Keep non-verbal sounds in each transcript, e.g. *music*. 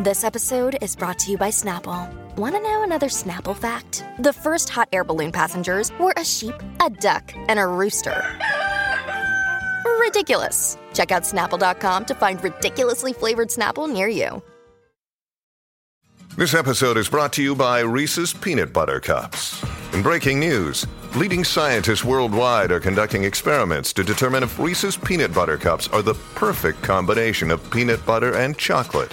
This episode is brought to you by Snapple. Want to know another Snapple fact? The first hot air balloon passengers were a sheep, a duck, and a rooster. Ridiculous. Check out snapple.com to find ridiculously flavored Snapple near you. This episode is brought to you by Reese's Peanut Butter Cups. In breaking news, leading scientists worldwide are conducting experiments to determine if Reese's Peanut Butter Cups are the perfect combination of peanut butter and chocolate.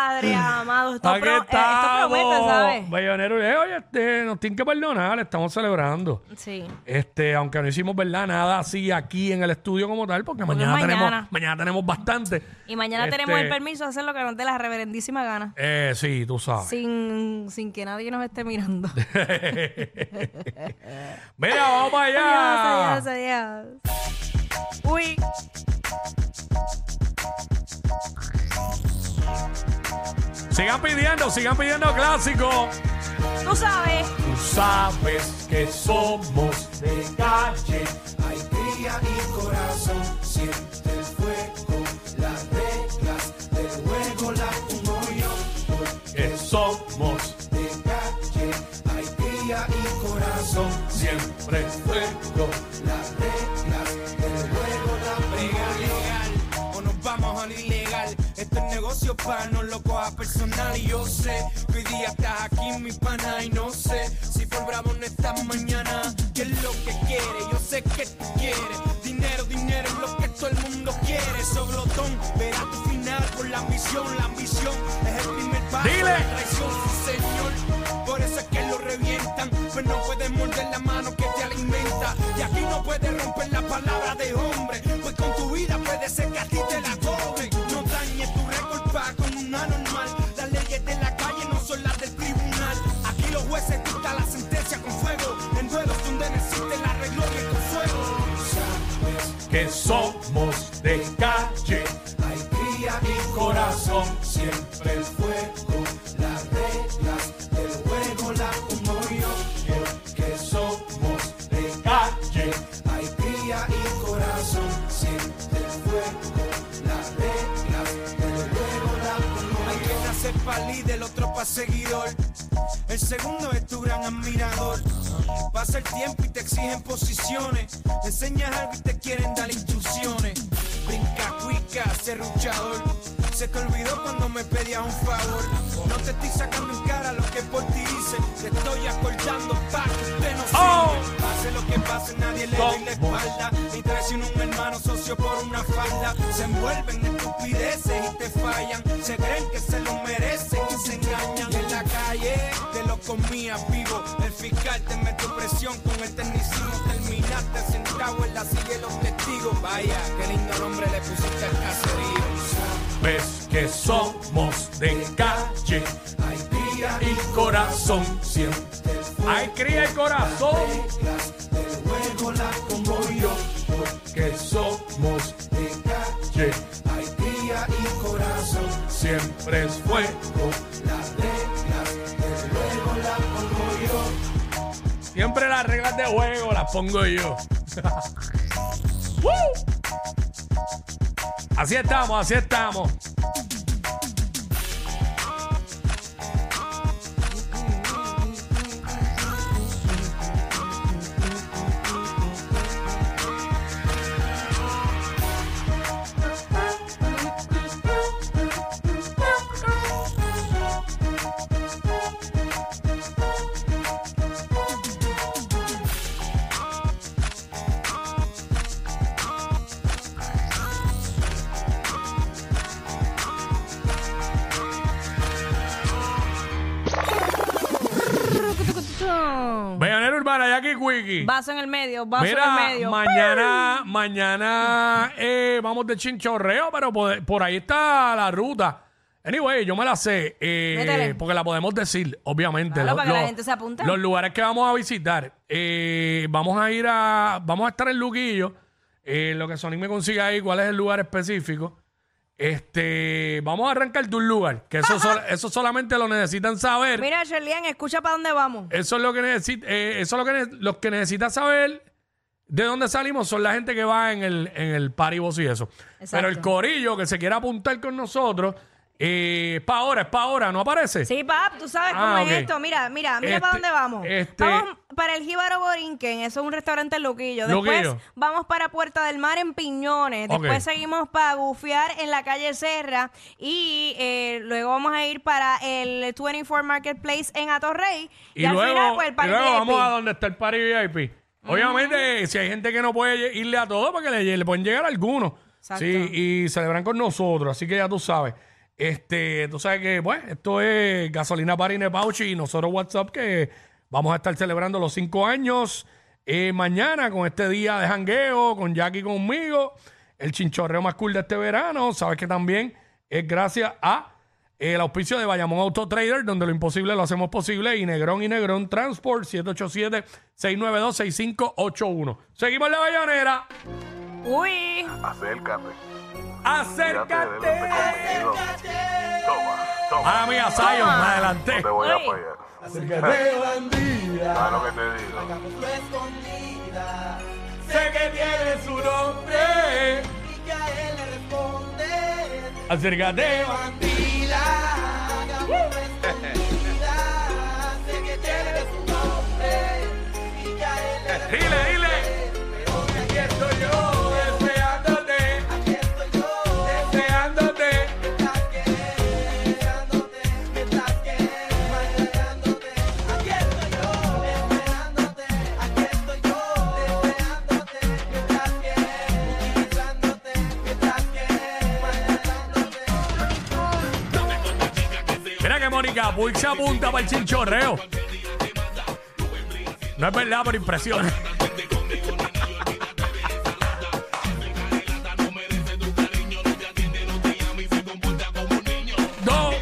Padre amado. Esto, Aquí pro- eh, esto promete. ¿sabes? Bellonero, eh, oye, este, nos tienen que perdonar, estamos celebrando. Sí. Este, aunque no hicimos verdad nada así aquí en el estudio como tal, porque Porque mañana, es mañana. tenemos, mañana tenemos bastante. Y mañana Este, tenemos el permiso de hacer lo que nos dé la reverendísima gana. Eh, sí, tú sabes. Sin, sin que nadie nos esté mirando. *laughs* Mira, vamos para allá. Adiós, adiós, adiós. Uy. Sigan pidiendo, sigan pidiendo clásico. Tú sabes. Tú sabes que somos de calle. Negocio para no lo coja personal. Y yo sé que hoy día estás aquí, mi pana. Y no sé si por bravo no estás mañana. ¿Qué es lo que quiere? Yo sé que tú quieres. Dinero, dinero es lo que todo el mundo quiere. So glotón, verás tu final por la ambición. La ambición es el primer paso. Dile. La traición, sí, señor. Por eso es que lo revientan. Pues no puedes morder la mano que te alimenta. Y aquí no puedes romper la palabra de hombre. Pues con tu vida puede ser que a ti te la Que somos de calle. cría y corazón. Siempre el fuego. Las reglas del juego pongo yo. Que somos de Calle. Cría y corazón, siente el fuego, las reglas del juego la pongo Hay que nacer para líder, otro para seguidor. El segundo es tu gran admirador. Pasa el tiempo y te exigen posiciones. Te enseñas algo y te quieren dar instrucciones. Brinca, cuica, serruchador. Se te olvidó cuando me pedías un favor. No te estoy sacando en cara lo que por ti dice. Te estoy acordando para que usted no Oh. Pase lo que pase, nadie le doy la espalda. Ni traición un hermano socio por una falda. Se envuelven en estupideces y te fallan. Se creen que El fiscal te metió presión con el tecnicismo. Terminaste sentado en la silla de los testigos. Vaya, qué lindo nombre le pusiste al caserío. Ves que somos de calle. Hay cría Y corazón siempre. Hay cría y corazón. juego las pongo yo. Que somos De calle, hay cría y corazón. siempre es fuego. Las Siempre las reglas de juego las pongo yo. *laughs* Así estamos, así estamos. Vaso en el medio, vaso en el medio. mañana, mañana eh, vamos de chinchorreo, pero por, por ahí está la ruta. Anyway, yo me la sé, eh, Métele. porque la podemos decir, obviamente. Claro, Lo- para que la lo- gente se apunte. Los lugares que vamos a visitar. eh, vamos a ir a, vamos a estar en Luquillo. eh, lo que Sonic me consiga ahí, cuál es el lugar específico. Este, vamos a arrancar de un lugar, que eso, sol- eso solamente lo necesitan saber. Mira, Sherlian, escucha para dónde vamos. Eso es lo que necesita, eso es lo que ne- los que necesitan saber de dónde salimos son la gente que va en el, en el paribos y eso. Pero el corillo que se quiera apuntar con nosotros, eh, para ahora, es para ahora, ¿no aparece? Sí, pap, tú sabes Ah, cómo ok. es esto. Mira, mira, mira Este, para dónde vamos. este- Vamos para el Jíbaro Borinquen, eso es un restaurante en Luquillo. Después Luquillo. vamos para Puerta del Mar en Piñones. Después Ok. seguimos para Gufiar en la calle Serra. Y eh, luego vamos a ir para el 24 Marketplace en Atorrey. Y, Y, al luego, final, pues el y luego vamos a donde está el party VIP. Obviamente, si hay gente que no puede irle a todo, porque le, le pueden llegar algunos. Exacto. Sí, y celebran con nosotros. Así que ya tú sabes. Este, tú sabes que, bueno, esto es Gasolina Parine Pauchi y nosotros WhatsApp que vamos a estar celebrando los cinco años eh, mañana con este día de jangueo, con Jackie conmigo, el chinchorreo más cool de este verano. Sabes que también es gracias a el auspicio de Bayamón Auto Trader, donde lo imposible lo hacemos posible, y Negrón y Negrón Transport, 787-692-6581. Seguimos en la bayonera. Uy, Acércate. Acércate. Conmigo. Toma, toma. Ah, mía, Zion, adelante. Te voy a apoyar. Acércate, bandida. ¿Sabes *laughs* lo que te digo? Sé que tiene su nombre. Acércate, bandida. Dile, *laughs* Mira que Mónica Puig se apunta para el chinchorreo. No es verdad, por impresiones. Dos.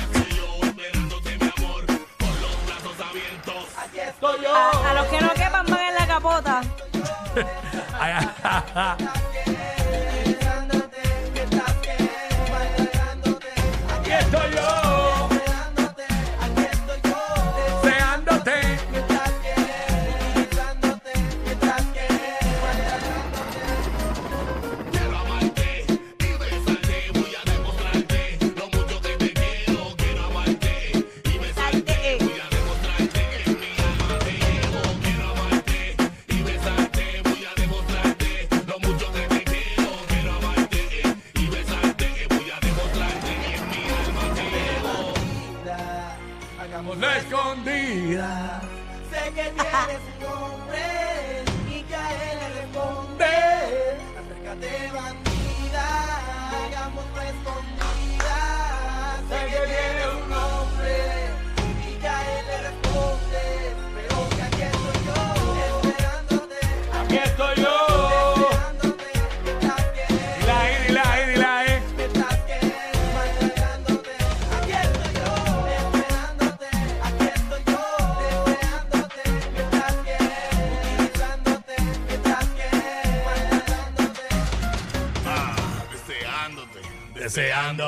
A, a los que no quepan van en la capota. *laughs* escondida. Sé que tienes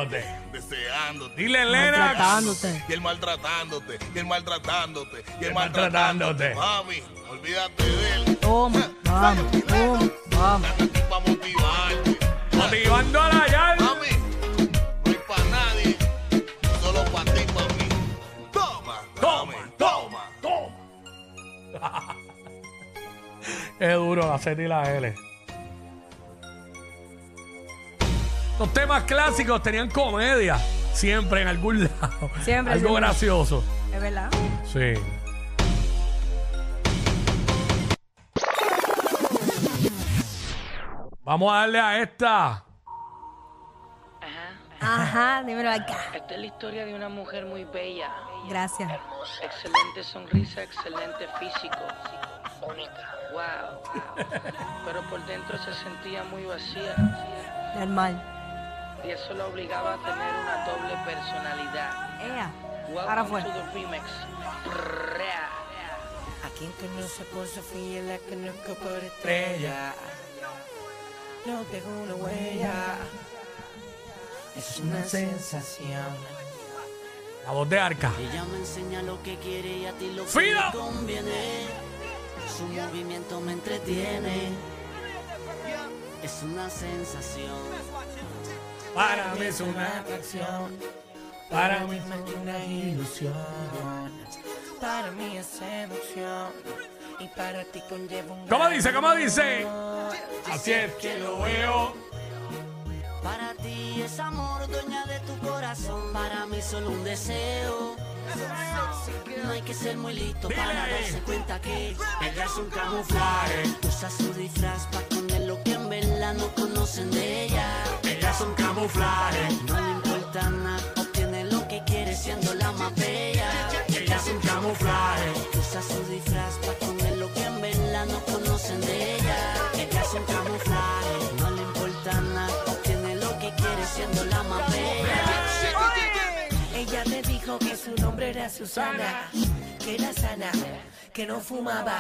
Deseándote. Deseándote. Dile, Lennox. Maltratándote. Y él maltratándote. Y él maltratándote. Y él maltratándote. Mami, olvídate de él. Toma, vamos, toma, vamos. Para motivarte. Motivando a la yal. Mami, no hay para nadie. Solo para ti, para mí. Toma, Toma, toma, toma. *laughs* Qué duro la Z y la L. Los temas clásicos tenían comedia. Siempre en algún lado. Siempre, Algo siempre. gracioso. Es verdad. Sí. Vamos a darle a esta. Ajá, dímelo acá. Esta es la historia de una mujer muy bella. Gracias. Excelente sonrisa, excelente físico. Wow. Pero por dentro se sentía muy vacía. Normal. Y eso la obligaba a tener una doble personalidad. Ea. Ahora fue. to the remix. Brea. A quien conoce por Sofía, la conozco por estrella. No dejo una huella. Es una sensación. La voz de Arca. Ella me enseña lo que quiere y a ti lo que conviene. Su movimiento me entretiene. Es una sensación. Para mí es Una atracción. Para mí es una ilusión. Para mí es seducción. Y para ti conlleva un. ¿Cómo dice? ¿Cómo dice? Así es que lo veo. Para ti es amor, dueña de tu corazón. Para mí solo un deseo. No hay que ser muy listo para darse cuenta que ella es un camuflaje. Usa su disfraz para verdad no conocen de ella. Ella es un camuflaje. No le importa nada, obtiene lo que quiere siendo la más bella. Ella es un camuflaje. Usa su disfraz para esconder lo que en verdad no conocen de ella. Ella es un camuflaje, no le importa nada, obtiene lo que quiere siendo la más bella. Ella me dijo que su nombre era Susana, que era sana, que no fumaba.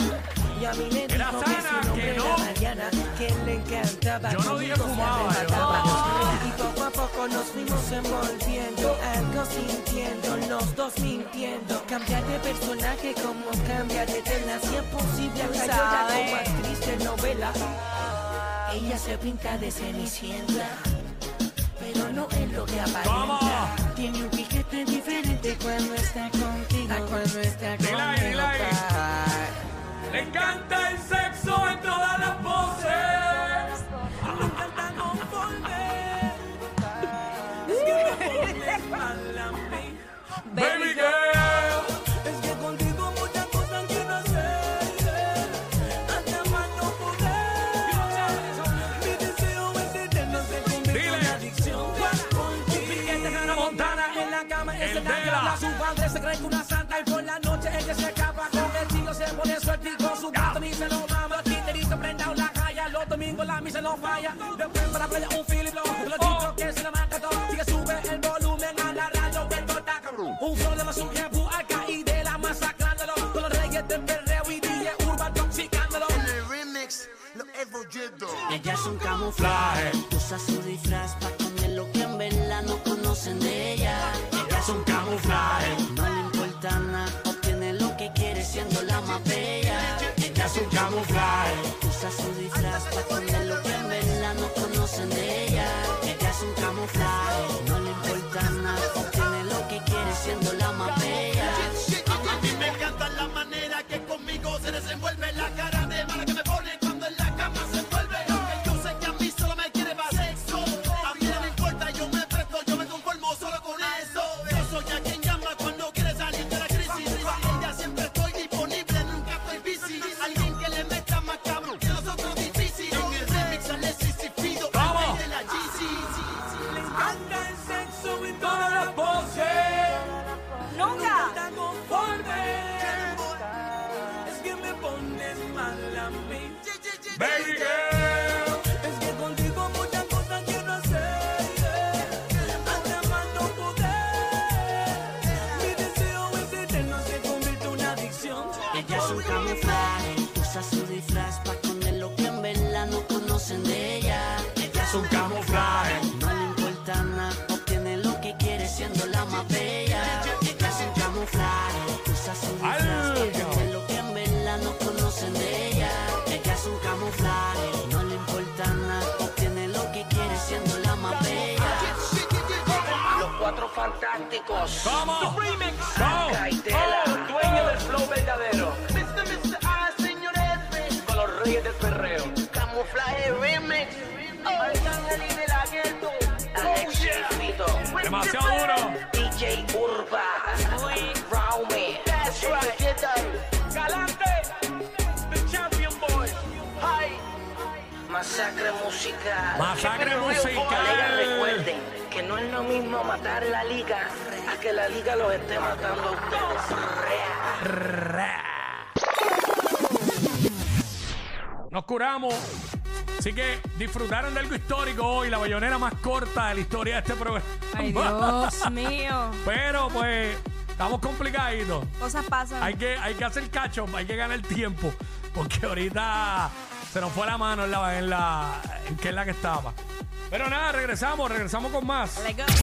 Y a mí me dijo Era que su nombre que era no. Mariana, que le encantaba. Yo no dije conmigo se fumaba, yo- arrebataba. Y poco a poco nos fuimos envolviendo, algo sintiendo, los dos mintiendo. Cambiar de personaje como cambiar de tela, si es posible, hasta llorar como actriz de novela. Ella se pinta de cenicienta pero no es lo que aparenta. Tiene un piquete diferente cuando está contigo. A cuando está Dile ahí, conmigo. dile ahí. pa. Le encanta el sexo no falla. Después para la playa un Philip Blow, los chicos que se la marca todo. Sigue sube el volumen a la radio, que esto está cabrón. Un flow de más un la masacrándolo. Con los reyes del perreo y DJ Urban toxicándolo. El remix, lo. Ella es un camuflaje, usa su disfraz para esconder lo que en verdad no conocen de ella. Ella es un camuflaje. No le importa nada, obtiene lo que quiere siendo la más bella. Ella es un camuflaje. Usa su disfraz para es un camuflaje, usa su disfraz para esconder lo que en verdad no conocen de ella. Ella es un camuflaje. No le importa nada, obtiene lo que quiere siendo la más bella. Ella es un camuflaje, usa su disfraz para esconder lo que en verdad no conocen de ella. Ella es un camuflaje, no le importa nada, obtiene lo que quiere siendo la más bella. Los cuatro fantásticos. ¿Cómo? ¿Cómo? Caitela, dueño del Demasiado duro. DJ Urba. Raume. That's right. Galante. The champion boy. Hi. Masacre musical. Masacre musical. recuerden que no es lo mismo matar la liga a que la liga los esté matando a ustedes. Nos curamos. Así que disfrutaron de algo histórico hoy, la bayonera más corta de la historia de este programa. Ay, Dios *laughs* mío. Pero pues, estamos complicaditos. Cosas pasan. Hay que, hay que hacer cacho, hay que ganar tiempo. Porque ahorita se nos fue la mano en la, en la, en que es la que estaba. Pero nada, regresamos, regresamos con más.